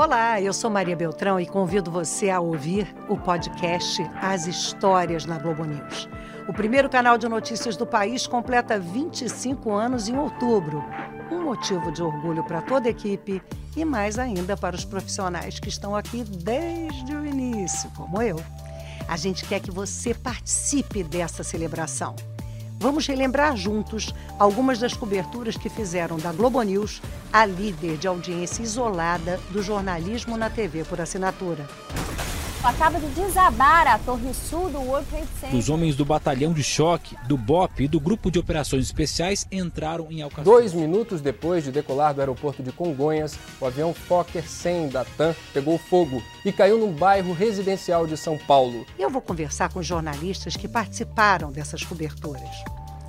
Olá, eu sou Maria Beltrão e convido você a ouvir o podcast As Histórias na Globo News. O primeiro canal de notícias do país completa 25 anos em outubro. Um motivo de orgulho para toda a equipe e mais ainda para os profissionais que estão aqui desde o início, como eu. A gente quer que você participe dessa celebração. Vamos relembrar juntos algumas das coberturas que fizeram da Globo News a líder de audiência isolada do jornalismo na TV por assinatura acaba de desabar a torre sul do World Trade Center. Os homens do batalhão de choque, do BOP e do grupo de operações especiais entraram em Alcatraz. Dois minutos depois de decolar do aeroporto de Congonhas, o avião Fokker 100 da TAM pegou fogo e caiu num bairro residencial de São Paulo. Eu vou conversar com jornalistas que participaram dessas coberturas.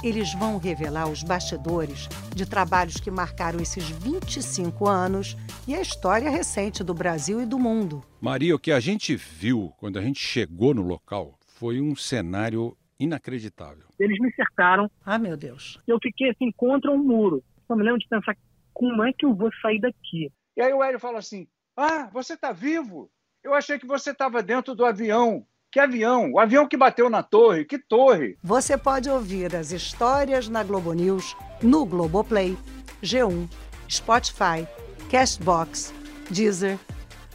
Eles vão revelar os bastidores de trabalhos que marcaram esses 25 anos e a história recente do Brasil e do mundo. Maria, o que a gente viu quando a gente chegou no local foi um cenário inacreditável. Eles me cercaram. Ah, meu Deus. Eu fiquei assim contra um muro. Eu me lembro de pensar, como é que eu vou sair daqui? E aí o Hélio fala assim: Ah, você está vivo? Eu achei que você estava dentro do avião. Que avião? O avião que bateu na torre. Que torre? Você pode ouvir as histórias na Globo News, no Globoplay, G1, Spotify, Castbox, Deezer,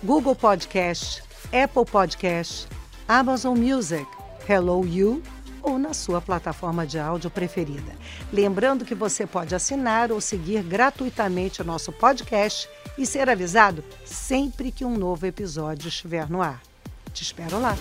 Google Podcast, Apple Podcast, Amazon Music, Hello You ou na sua plataforma de áudio preferida. Lembrando que você pode assinar ou seguir gratuitamente o nosso podcast e ser avisado sempre que um novo episódio estiver no ar. Te espero lá.